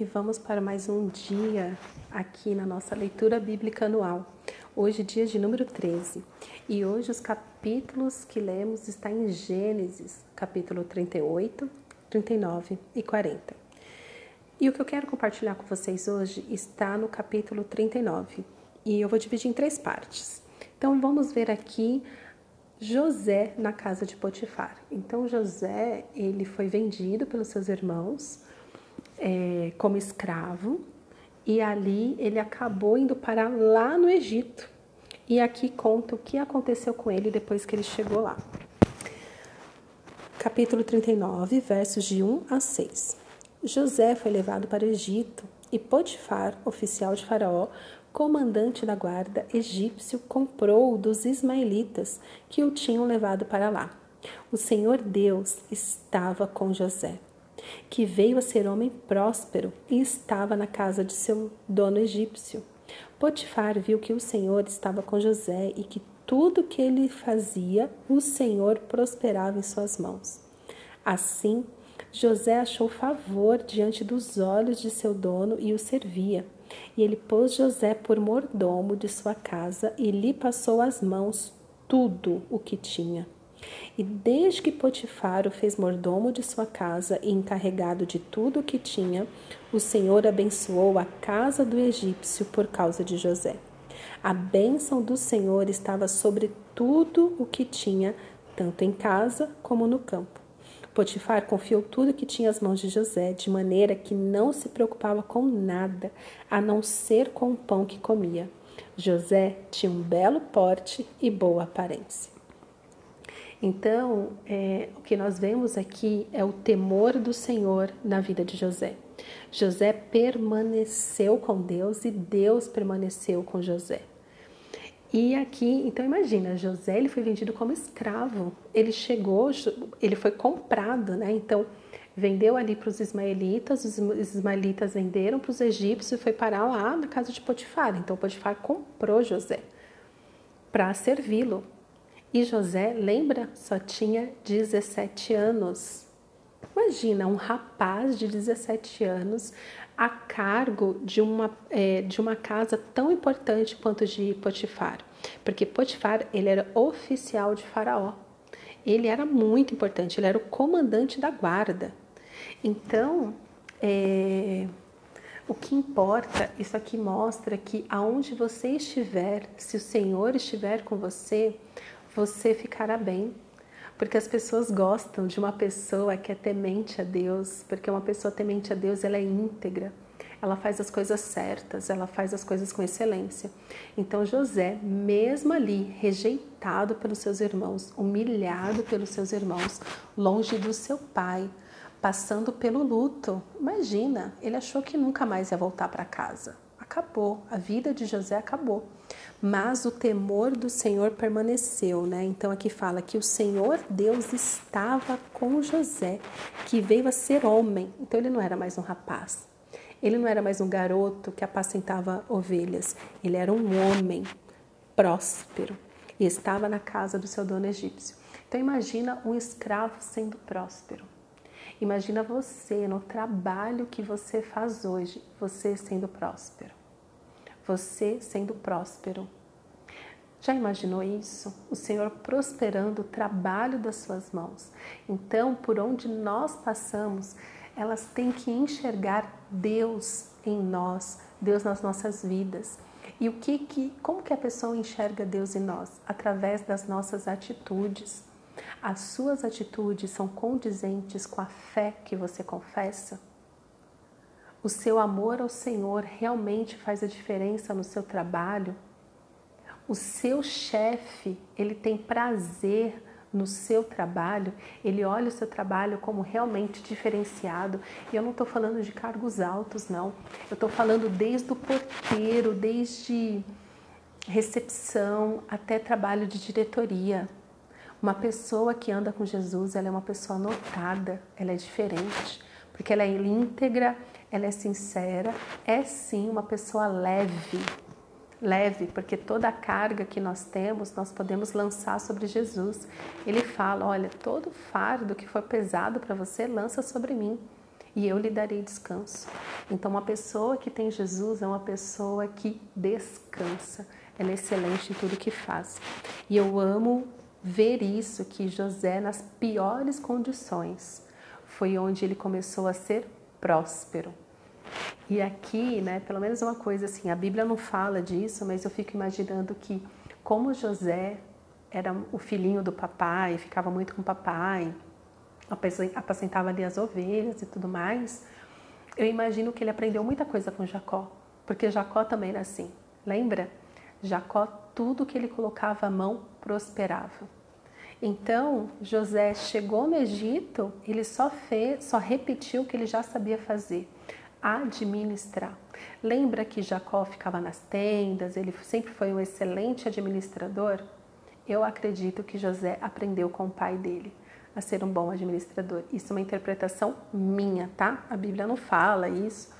e vamos para mais um dia aqui na nossa leitura bíblica anual. Hoje, dia de número 13. E hoje os capítulos que lemos estão em Gênesis, capítulo 38, 39 e 40. E o que eu quero compartilhar com vocês hoje está no capítulo 39. E eu vou dividir em três partes. Então vamos ver aqui José na casa de Potifar. Então José, ele foi vendido pelos seus irmãos é, como escravo e ali ele acabou indo parar lá no Egito. E aqui conta o que aconteceu com ele depois que ele chegou lá. Capítulo 39, versos de 1 a 6. José foi levado para o Egito e Potifar, oficial de Faraó, comandante da guarda egípcio, comprou dos ismaelitas que o tinham levado para lá. O Senhor Deus estava com José que veio a ser homem próspero e estava na casa de seu dono egípcio. Potifar viu que o Senhor estava com José e que tudo que ele fazia, o Senhor prosperava em suas mãos. Assim, José achou favor diante dos olhos de seu dono e o servia. E ele pôs José por mordomo de sua casa e lhe passou às mãos tudo o que tinha. E desde que Potifar o fez mordomo de sua casa e encarregado de tudo o que tinha, o Senhor abençoou a casa do egípcio por causa de José. A bênção do Senhor estava sobre tudo o que tinha, tanto em casa como no campo. Potifar confiou tudo que tinha às mãos de José, de maneira que não se preocupava com nada, a não ser com o pão que comia. José tinha um belo porte e boa aparência. Então, é, o que nós vemos aqui é o temor do Senhor na vida de José. José permaneceu com Deus e Deus permaneceu com José. E aqui, então imagina, José ele foi vendido como escravo. Ele chegou, ele foi comprado, né? Então vendeu ali para os ismaelitas, os ismaelitas venderam para os egípcios e foi parar lá na casa de Potifar. Então Potifar comprou José para servi-lo. E José, lembra, só tinha 17 anos. Imagina um rapaz de 17 anos a cargo de uma, é, de uma casa tão importante quanto de Potifar. Porque Potifar ele era oficial de Faraó. Ele era muito importante, ele era o comandante da guarda. Então, é, o que importa, isso aqui mostra que aonde você estiver, se o Senhor estiver com você, você ficará bem. Porque as pessoas gostam de uma pessoa que é temente a Deus, porque uma pessoa temente a Deus, ela é íntegra, ela faz as coisas certas, ela faz as coisas com excelência. Então José, mesmo ali, rejeitado pelos seus irmãos, humilhado pelos seus irmãos, longe do seu pai, passando pelo luto. Imagina, ele achou que nunca mais ia voltar para casa. Acabou, a vida de José acabou mas o temor do Senhor permaneceu, né? Então aqui fala que o Senhor Deus estava com José, que veio a ser homem. Então ele não era mais um rapaz. Ele não era mais um garoto que apacentava ovelhas. Ele era um homem próspero e estava na casa do seu dono egípcio. Então imagina um escravo sendo próspero. Imagina você no trabalho que você faz hoje, você sendo próspero você sendo próspero. Já imaginou isso? O Senhor prosperando o trabalho das suas mãos. Então, por onde nós passamos, elas têm que enxergar Deus em nós, Deus nas nossas vidas. E o que que como que a pessoa enxerga Deus em nós? Através das nossas atitudes. As suas atitudes são condizentes com a fé que você confessa? O seu amor ao Senhor realmente faz a diferença no seu trabalho? O seu chefe, ele tem prazer no seu trabalho, ele olha o seu trabalho como realmente diferenciado. E eu não estou falando de cargos altos, não. Eu estou falando desde o porteiro, desde recepção até trabalho de diretoria. Uma pessoa que anda com Jesus, ela é uma pessoa notada, ela é diferente, porque ela é íntegra, ela é sincera, é sim uma pessoa leve. Leve, porque toda a carga que nós temos, nós podemos lançar sobre Jesus. Ele fala: Olha, todo fardo que for pesado para você, lança sobre mim. e eu lhe darei descanso. Então, uma pessoa que tem Jesus é uma pessoa que descansa, ela é excelente em tudo que faz. E eu amo ver isso que José, nas piores condições, foi onde ele começou a ser próspero. E aqui, né, pelo menos uma coisa assim, a Bíblia não fala disso, mas eu fico imaginando que como José era o filhinho do papai, ficava muito com o papai, apacentava ali as ovelhas e tudo mais, eu imagino que ele aprendeu muita coisa com Jacó, porque Jacó também era assim. Lembra? Jacó, tudo que ele colocava a mão prosperava. Então, José chegou no Egito, ele só fez, só repetiu o que ele já sabia fazer, administrar. Lembra que Jacó ficava nas tendas, ele sempre foi um excelente administrador? Eu acredito que José aprendeu com o pai dele a ser um bom administrador. Isso é uma interpretação minha, tá? A Bíblia não fala isso,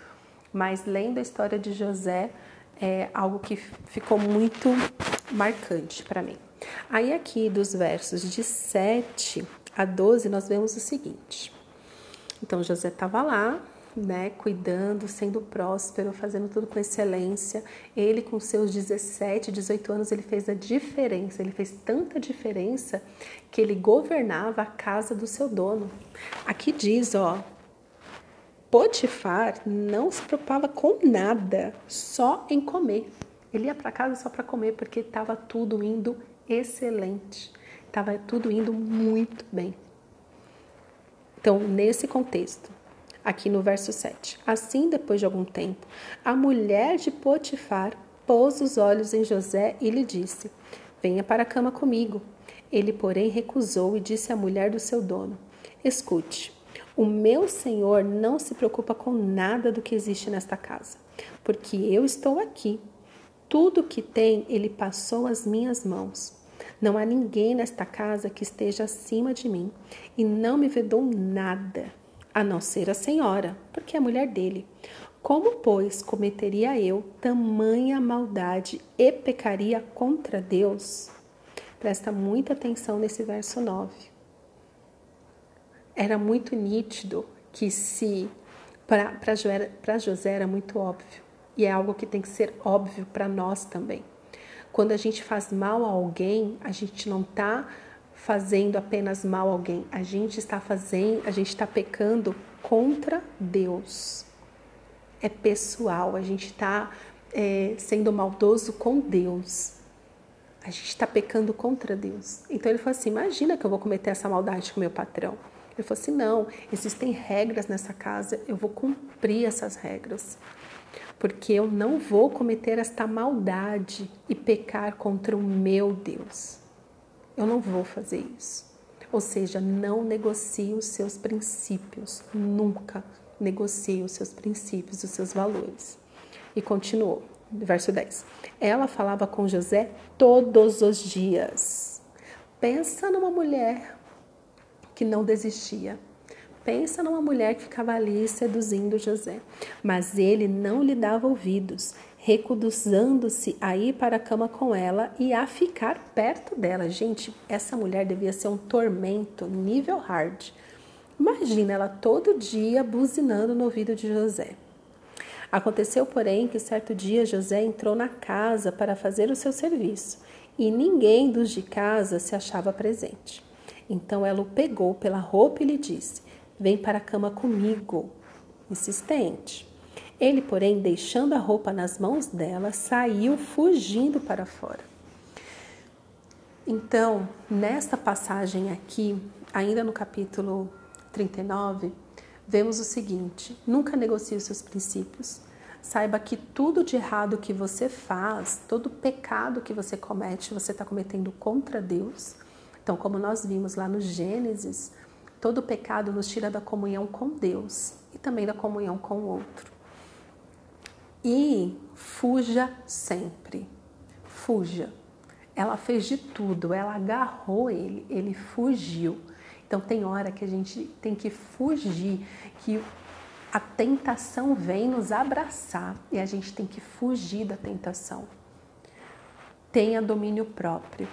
mas lendo a história de José é algo que ficou muito marcante para mim. Aí aqui dos versos de 7 a 12 nós vemos o seguinte. Então José estava lá, né, cuidando, sendo próspero, fazendo tudo com excelência. Ele, com seus 17, 18 anos, ele fez a diferença. Ele fez tanta diferença que ele governava a casa do seu dono. Aqui diz, ó, Potifar não se preocupava com nada, só em comer. Ele ia para casa só para comer porque estava tudo indo excelente, estava tudo indo muito bem. Então, nesse contexto, aqui no verso 7. Assim, depois de algum tempo, a mulher de Potifar pôs os olhos em José e lhe disse: Venha para a cama comigo. Ele, porém, recusou e disse à mulher do seu dono: Escute, o meu senhor não se preocupa com nada do que existe nesta casa, porque eu estou aqui. Tudo que tem, ele passou às minhas mãos. Não há ninguém nesta casa que esteja acima de mim, e não me vedou nada a não ser a senhora, porque é mulher dele. Como, pois, cometeria eu tamanha maldade e pecaria contra Deus? Presta muita atenção nesse verso 9. Era muito nítido que se para José era muito óbvio, e é algo que tem que ser óbvio para nós também. Quando a gente faz mal a alguém, a gente não está fazendo apenas mal a alguém, a gente está fazendo, a gente está pecando contra Deus. É pessoal, a gente está é, sendo maldoso com Deus. A gente está pecando contra Deus. Então ele falou assim: imagina que eu vou cometer essa maldade com meu patrão. Ele falou assim: não, existem regras nessa casa, eu vou cumprir essas regras. Porque eu não vou cometer esta maldade e pecar contra o meu Deus. Eu não vou fazer isso. Ou seja, não negocie os seus princípios, nunca negocie os seus princípios, os seus valores. E continuou, verso 10. Ela falava com José todos os dias. Pensa numa mulher que não desistia. Pensa numa mulher que ficava ali seduzindo José. Mas ele não lhe dava ouvidos recusando-se a ir para a cama com ela e a ficar perto dela. Gente, essa mulher devia ser um tormento nível hard. Imagina ela todo dia buzinando no ouvido de José. Aconteceu, porém, que certo dia José entrou na casa para fazer o seu serviço e ninguém dos de casa se achava presente. Então ela o pegou pela roupa e lhe disse: Vem para a cama comigo. Insistente. Ele, porém, deixando a roupa nas mãos dela, saiu fugindo para fora. Então, nesta passagem aqui, ainda no capítulo 39, vemos o seguinte: nunca negocie os seus princípios. Saiba que tudo de errado que você faz, todo pecado que você comete, você está cometendo contra Deus. Então, como nós vimos lá no Gênesis, todo pecado nos tira da comunhão com Deus e também da comunhão com o outro. E fuja sempre. Fuja. Ela fez de tudo, ela agarrou ele, ele fugiu. Então tem hora que a gente tem que fugir, que a tentação vem nos abraçar e a gente tem que fugir da tentação. Tenha domínio próprio.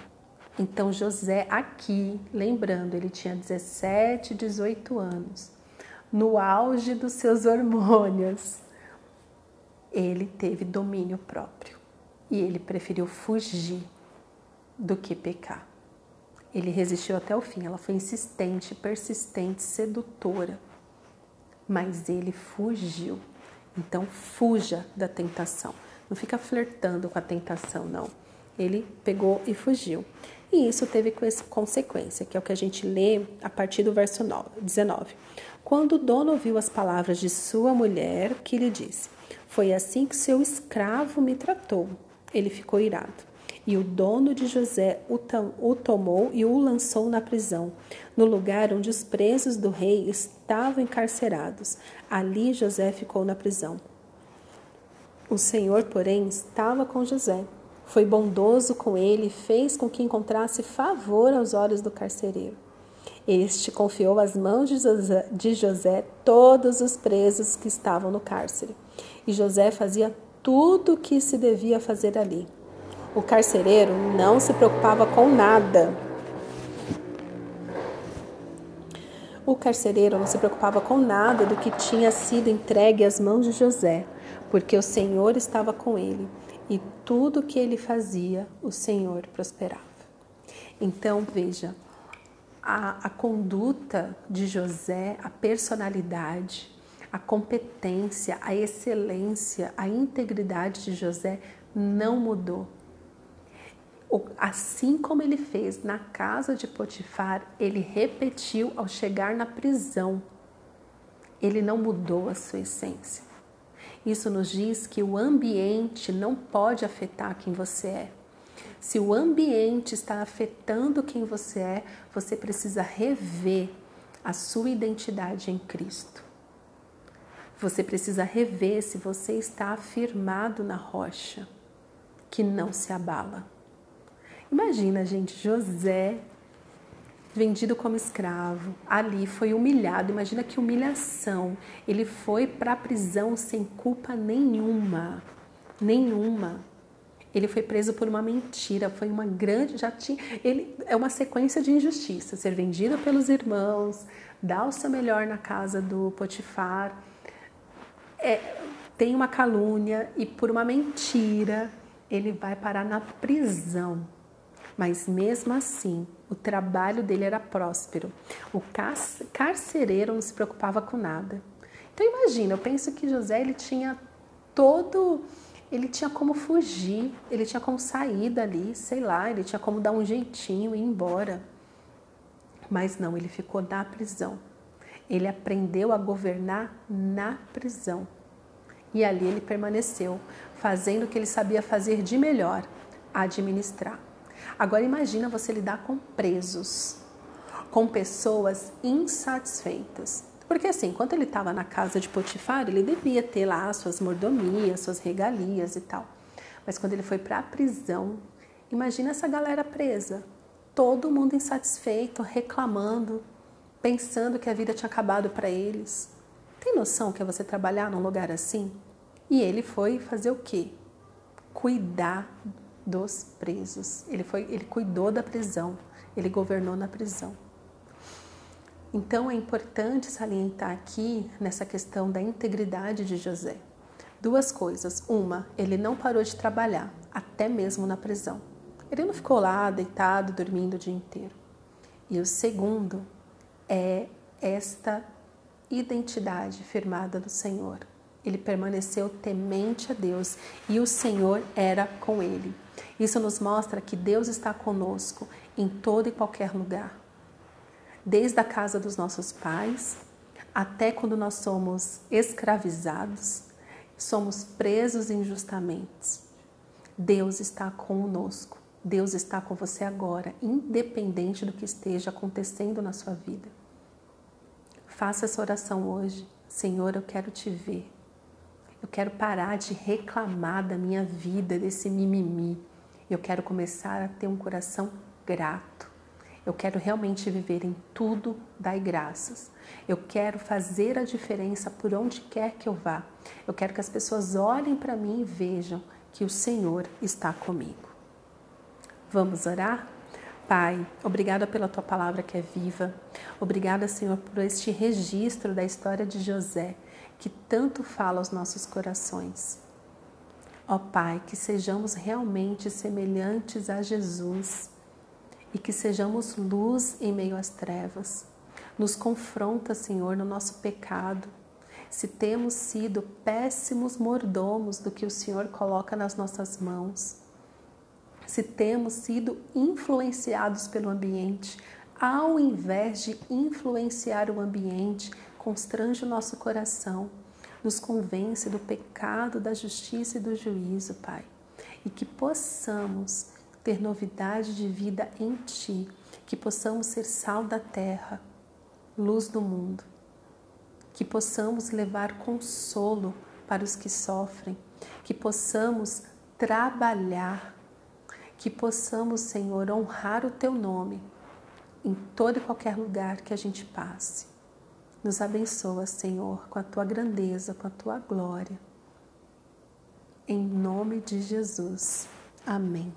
Então José aqui, lembrando, ele tinha 17, 18 anos no auge dos seus hormônios, ele teve domínio próprio e ele preferiu fugir do que pecar. Ele resistiu até o fim, ela foi insistente, persistente, sedutora, mas ele fugiu. Então, fuja da tentação. Não fica flertando com a tentação, não. Ele pegou e fugiu. E isso teve consequência, que é o que a gente lê a partir do verso 19. Quando o dono ouviu as palavras de sua mulher, que lhe disse: Foi assim que seu escravo me tratou. Ele ficou irado. E o dono de José o tomou e o lançou na prisão, no lugar onde os presos do rei estavam encarcerados. Ali José ficou na prisão. O Senhor, porém, estava com José. Foi bondoso com ele e fez com que encontrasse favor aos olhos do carcereiro. Este confiou às mãos de José, de José todos os presos que estavam no cárcere. E José fazia tudo o que se devia fazer ali. O carcereiro não se preocupava com nada. O carcereiro não se preocupava com nada do que tinha sido entregue às mãos de José, porque o Senhor estava com ele e tudo que ele fazia, o Senhor prosperava. Então, veja, a, a conduta de José, a personalidade, a competência, a excelência, a integridade de José não mudou. Assim como ele fez na casa de Potifar, ele repetiu ao chegar na prisão. Ele não mudou a sua essência. Isso nos diz que o ambiente não pode afetar quem você é. Se o ambiente está afetando quem você é, você precisa rever a sua identidade em Cristo. Você precisa rever se você está afirmado na rocha, que não se abala. Imagina, gente, José vendido como escravo, ali foi humilhado. Imagina que humilhação. Ele foi para a prisão sem culpa nenhuma. Nenhuma. Ele foi preso por uma mentira, foi uma grande, já tinha, ele é uma sequência de injustiças, ser vendido pelos irmãos, dar o seu melhor na casa do Potifar, é, tem uma calúnia e por uma mentira ele vai parar na prisão. Mas mesmo assim, o trabalho dele era próspero. O carcereiro não se preocupava com nada. Então imagina, eu penso que José ele tinha todo, ele tinha como fugir, ele tinha como sair dali, sei lá, ele tinha como dar um jeitinho e ir embora. Mas não, ele ficou na prisão. Ele aprendeu a governar na prisão. E ali ele permaneceu, fazendo o que ele sabia fazer de melhor, administrar. Agora imagina você lidar com presos, com pessoas insatisfeitas. Porque assim, enquanto ele estava na casa de Potifar, ele devia ter lá suas mordomias, suas regalias e tal. Mas quando ele foi para a prisão, imagina essa galera presa, todo mundo insatisfeito, reclamando, pensando que a vida tinha acabado para eles. Tem noção que é você trabalhar num lugar assim? E ele foi fazer o quê? Cuidar dos presos. Ele foi, ele cuidou da prisão, ele governou na prisão. Então é importante salientar aqui nessa questão da integridade de José. Duas coisas. Uma, ele não parou de trabalhar, até mesmo na prisão. Ele não ficou lá deitado, dormindo o dia inteiro. E o segundo é esta identidade firmada no Senhor. Ele permaneceu temente a Deus e o Senhor era com ele. Isso nos mostra que Deus está conosco em todo e qualquer lugar. Desde a casa dos nossos pais até quando nós somos escravizados, somos presos injustamente. Deus está conosco. Deus está com você agora, independente do que esteja acontecendo na sua vida. Faça essa oração hoje. Senhor, eu quero te ver. Eu quero parar de reclamar da minha vida, desse mimimi. Eu quero começar a ter um coração grato. Eu quero realmente viver em tudo, dar graças. Eu quero fazer a diferença por onde quer que eu vá. Eu quero que as pessoas olhem para mim e vejam que o Senhor está comigo. Vamos orar? Pai, obrigada pela tua palavra que é viva. Obrigada, Senhor, por este registro da história de José, que tanto fala aos nossos corações. Ó Pai, que sejamos realmente semelhantes a Jesus e que sejamos luz em meio às trevas. Nos confronta, Senhor, no nosso pecado. Se temos sido péssimos mordomos do que o Senhor coloca nas nossas mãos se temos sido influenciados pelo ambiente, ao invés de influenciar o ambiente, constrange o nosso coração, nos convence do pecado, da justiça e do juízo, Pai. E que possamos ter novidade de vida em Ti, que possamos ser sal da terra, luz do mundo, que possamos levar consolo para os que sofrem, que possamos trabalhar que possamos, Senhor, honrar o Teu nome em todo e qualquer lugar que a gente passe. Nos abençoa, Senhor, com a Tua grandeza, com a Tua glória. Em nome de Jesus. Amém.